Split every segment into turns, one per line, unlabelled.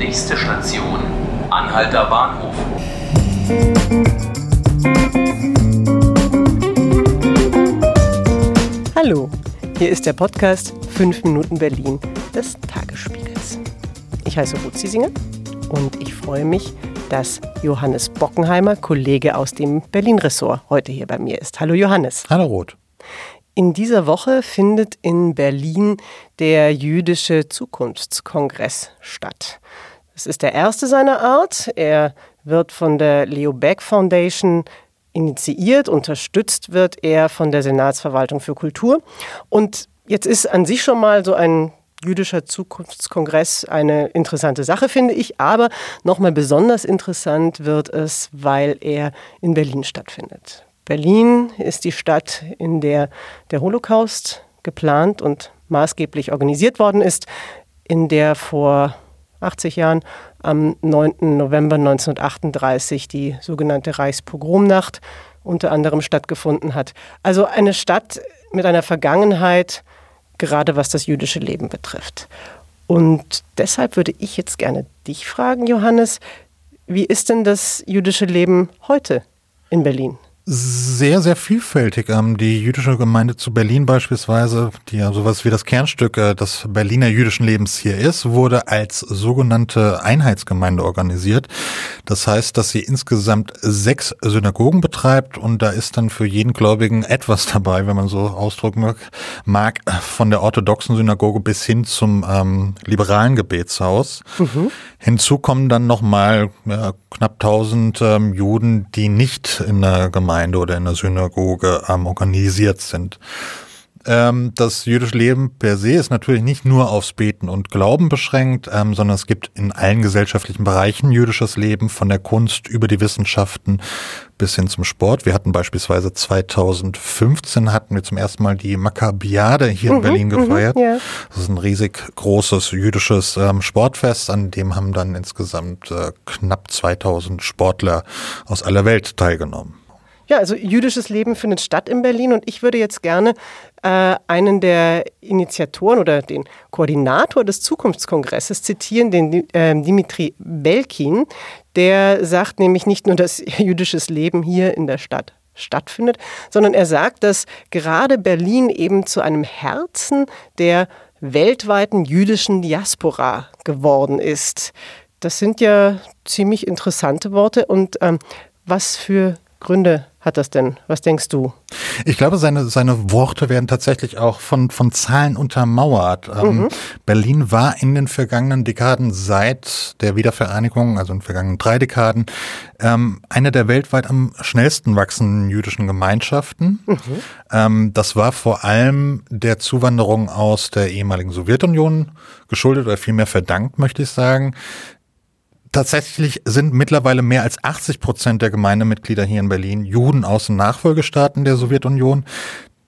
Nächste Station, Anhalter Bahnhof.
Hallo, hier ist der Podcast 5 Minuten Berlin des Tagesspiegels. Ich heiße Ruth Ziesinger und ich freue mich, dass Johannes Bockenheimer, Kollege aus dem Berlin-Ressort, heute hier bei mir ist. Hallo Johannes.
Hallo Ruth.
In dieser Woche findet in Berlin der Jüdische Zukunftskongress statt. Es ist der erste seiner Art. Er wird von der Leo Beck Foundation initiiert, unterstützt wird er von der Senatsverwaltung für Kultur. Und jetzt ist an sich schon mal so ein jüdischer Zukunftskongress eine interessante Sache, finde ich. Aber nochmal besonders interessant wird es, weil er in Berlin stattfindet. Berlin ist die Stadt, in der der Holocaust geplant und maßgeblich organisiert worden ist, in der vor 80 Jahren am 9. November 1938 die sogenannte Reichspogromnacht unter anderem stattgefunden hat. Also eine Stadt mit einer Vergangenheit, gerade was das jüdische Leben betrifft. Und deshalb würde ich jetzt gerne dich fragen, Johannes, wie ist denn das jüdische Leben heute in Berlin?
Sehr, sehr vielfältig. Ähm, die jüdische Gemeinde zu Berlin beispielsweise, die ja sowas wie das Kernstück äh, des Berliner jüdischen Lebens hier ist, wurde als sogenannte Einheitsgemeinde organisiert. Das heißt, dass sie insgesamt sechs Synagogen betreibt und da ist dann für jeden Gläubigen etwas dabei, wenn man so ausdrücken mag, von der orthodoxen Synagoge bis hin zum ähm, liberalen Gebetshaus. Mhm. Hinzu kommen dann nochmal ja, knapp 1000 ähm, Juden, die nicht in der Gemeinde Gemeinde oder in der Synagoge ähm, organisiert sind. Ähm, das jüdische Leben per se ist natürlich nicht nur aufs Beten und Glauben beschränkt, ähm, sondern es gibt in allen gesellschaftlichen Bereichen jüdisches Leben, von der Kunst über die Wissenschaften bis hin zum Sport. Wir hatten beispielsweise 2015 hatten wir zum ersten Mal die Maccabiade hier mhm, in Berlin mhm, gefeiert. Mhm, ja. Das ist ein riesig großes jüdisches ähm, Sportfest, an dem haben dann insgesamt äh, knapp 2000 Sportler aus aller Welt teilgenommen.
Ja, also jüdisches Leben findet statt in Berlin und ich würde jetzt gerne äh, einen der Initiatoren oder den Koordinator des Zukunftskongresses zitieren, den äh, Dimitri Belkin. Der sagt nämlich nicht nur, dass jüdisches Leben hier in der Stadt stattfindet, sondern er sagt, dass gerade Berlin eben zu einem Herzen der weltweiten jüdischen Diaspora geworden ist. Das sind ja ziemlich interessante Worte und ähm, was für Gründe hat das denn? Was denkst du?
Ich glaube, seine, seine Worte werden tatsächlich auch von, von Zahlen untermauert. Ähm, mhm. Berlin war in den vergangenen Dekaden seit der Wiedervereinigung, also in den vergangenen drei Dekaden, ähm, eine der weltweit am schnellsten wachsenden jüdischen Gemeinschaften. Mhm. Ähm, das war vor allem der Zuwanderung aus der ehemaligen Sowjetunion geschuldet oder vielmehr verdankt, möchte ich sagen. Tatsächlich sind mittlerweile mehr als 80 Prozent der Gemeindemitglieder hier in Berlin Juden aus den Nachfolgestaaten der Sowjetunion.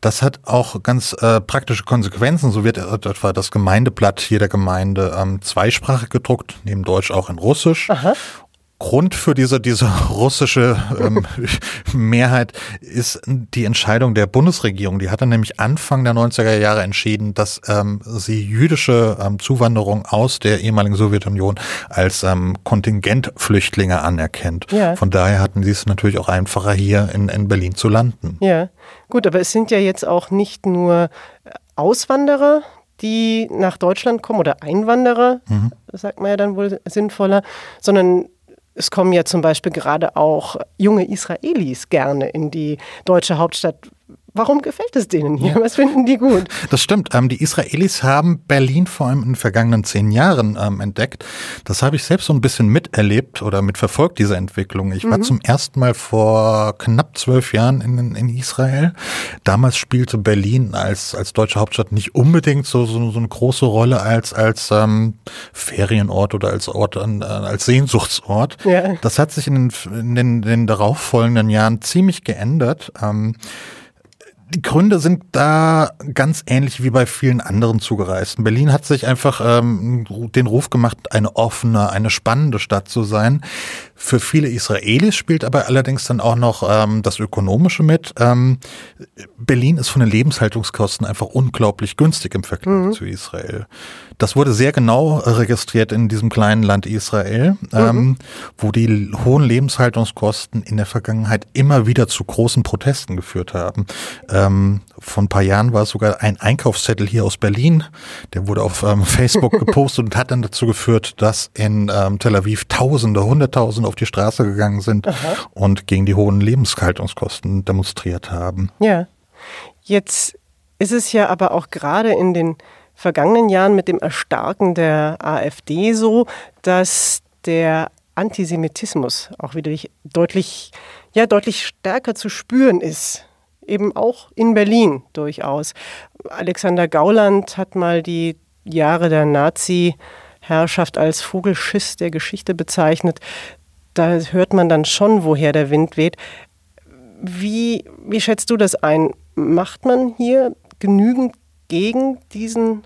Das hat auch ganz äh, praktische Konsequenzen. So wird etwa das Gemeindeblatt jeder Gemeinde ähm, zweisprachig gedruckt, neben Deutsch auch in Russisch. Aha. Grund für diese, diese russische ähm, Mehrheit ist die Entscheidung der Bundesregierung. Die hat dann nämlich Anfang der 90er Jahre entschieden, dass ähm, sie jüdische ähm, Zuwanderung aus der ehemaligen Sowjetunion als ähm, Kontingentflüchtlinge anerkennt. Ja. Von daher hatten sie es natürlich auch einfacher, hier in, in Berlin zu landen.
Ja, gut, aber es sind ja jetzt auch nicht nur Auswanderer, die nach Deutschland kommen oder Einwanderer, mhm. sagt man ja dann wohl sinnvoller, sondern es kommen ja zum Beispiel gerade auch junge Israelis gerne in die deutsche Hauptstadt Warum gefällt es denen hier? Was finden die gut?
Das stimmt. Ähm, die Israelis haben Berlin vor allem in den vergangenen zehn Jahren ähm, entdeckt. Das habe ich selbst so ein bisschen miterlebt oder mitverfolgt, diese Entwicklung. Ich war mhm. zum ersten Mal vor knapp zwölf Jahren in, in Israel. Damals spielte Berlin als, als deutsche Hauptstadt nicht unbedingt so, so, so eine große Rolle als, als ähm, Ferienort oder als Ort, äh, als Sehnsuchtsort. Ja. Das hat sich in den, in den, in den darauffolgenden Jahren ziemlich geändert. Ähm, die Gründe sind da ganz ähnlich wie bei vielen anderen Zugereisten. Berlin hat sich einfach ähm, den Ruf gemacht, eine offene, eine spannende Stadt zu sein. Für viele Israelis spielt aber allerdings dann auch noch ähm, das Ökonomische mit. Ähm, Berlin ist von den Lebenshaltungskosten einfach unglaublich günstig im Vergleich mhm. zu Israel. Das wurde sehr genau registriert in diesem kleinen Land Israel, mhm. ähm, wo die hohen Lebenshaltungskosten in der Vergangenheit immer wieder zu großen Protesten geführt haben. Ähm, vor ein paar Jahren war es sogar ein Einkaufszettel hier aus Berlin, der wurde auf ähm, Facebook gepostet und hat dann dazu geführt, dass in ähm, Tel Aviv Tausende, Hunderttausende auf die Straße gegangen sind Aha. und gegen die hohen Lebenshaltungskosten demonstriert haben.
Ja. Jetzt ist es ja aber auch gerade in den vergangenen Jahren mit dem Erstarken der AfD so, dass der Antisemitismus auch wieder deutlich, ja, deutlich stärker zu spüren ist. Eben auch in Berlin durchaus. Alexander Gauland hat mal die Jahre der Nazi-Herrschaft als Vogelschiss der Geschichte bezeichnet. Da hört man dann schon, woher der Wind weht. Wie, wie schätzt du das ein? Macht man hier genügend gegen diesen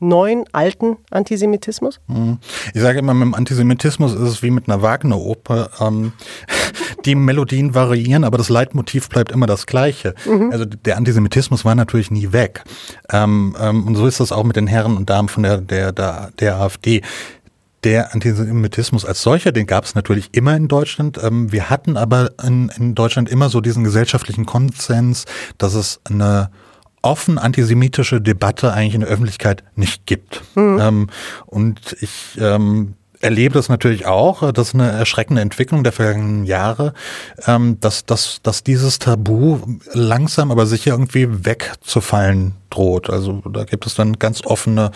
neuen, alten Antisemitismus?
Mhm. Ich sage immer, mit dem Antisemitismus ist es wie mit einer Wagner-Oper. Ähm, die Melodien variieren, aber das Leitmotiv bleibt immer das gleiche. Mhm. Also der Antisemitismus war natürlich nie weg. Ähm, ähm, und so ist das auch mit den Herren und Damen von der, der, der, der AfD. Der Antisemitismus als solcher, den gab es natürlich immer in Deutschland. Ähm, wir hatten aber in, in Deutschland immer so diesen gesellschaftlichen Konsens, dass es eine offen antisemitische Debatte eigentlich in der Öffentlichkeit nicht gibt. Mhm. Ähm, und ich ähm, erlebe das natürlich auch, das ist eine erschreckende Entwicklung der vergangenen Jahre, ähm, dass, dass, dass dieses Tabu langsam aber sicher irgendwie wegzufallen droht. Also da gibt es dann ganz offene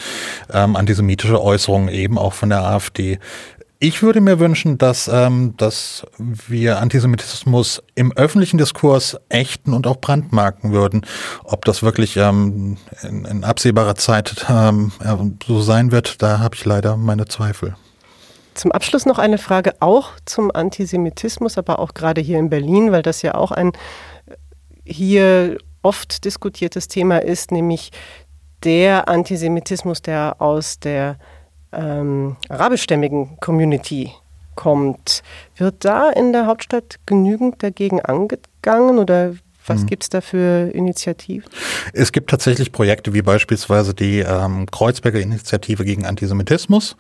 ähm, antisemitische Äußerungen eben auch von der AfD. Ich würde mir wünschen, dass, ähm, dass wir Antisemitismus im öffentlichen Diskurs ächten und auch brandmarken würden. Ob das wirklich ähm, in, in absehbarer Zeit ähm, so sein wird, da habe ich leider meine Zweifel.
Zum Abschluss noch eine Frage auch zum Antisemitismus, aber auch gerade hier in Berlin, weil das ja auch ein hier oft diskutiertes Thema ist, nämlich der Antisemitismus, der aus der ähm, arabischstämmigen Community kommt. Wird da in der Hauptstadt genügend dagegen angegangen oder was mhm. gibt es da für Initiativen?
Es gibt tatsächlich Projekte wie beispielsweise die ähm, Kreuzberger Initiative gegen Antisemitismus.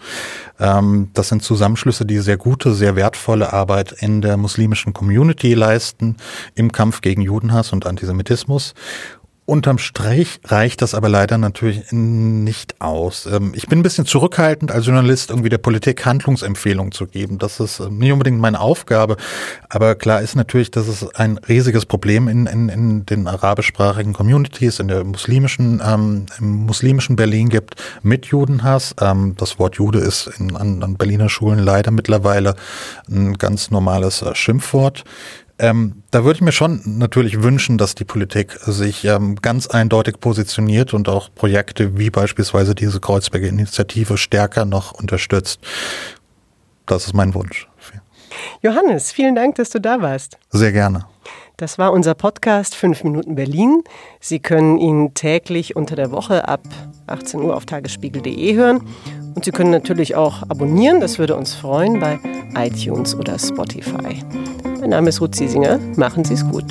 Ähm, das sind Zusammenschlüsse, die sehr gute, sehr wertvolle Arbeit in der muslimischen Community leisten im Kampf gegen Judenhass und Antisemitismus. Unterm Strich reicht das aber leider natürlich nicht aus. Ähm, ich bin ein bisschen zurückhaltend als Journalist, irgendwie der Politik Handlungsempfehlungen zu geben. Das ist ähm, nicht unbedingt meine Aufgabe. Aber klar ist natürlich, dass es ein riesiges Problem in, in, in den arabischsprachigen Communities, in der muslimischen, ähm, im muslimischen Berlin gibt mit Judenhass. Ähm, das Wort Jude ist in, an, an Berliner Schulen leider mittlerweile ein ganz normales äh, Schimpfwort. Ähm, da würde ich mir schon natürlich wünschen, dass die Politik sich ähm, ganz eindeutig positioniert und auch Projekte wie beispielsweise diese Kreuzberger Initiative stärker noch unterstützt. Das ist mein Wunsch.
Johannes, vielen Dank, dass du da warst.
Sehr gerne.
Das war unser Podcast 5 Minuten Berlin. Sie können ihn täglich unter der Woche ab 18 Uhr auf tagesspiegel.de hören. Und Sie können natürlich auch abonnieren, das würde uns freuen, bei iTunes oder Spotify. Mein Name ist Ruth Ziesinger. Machen Sie es gut.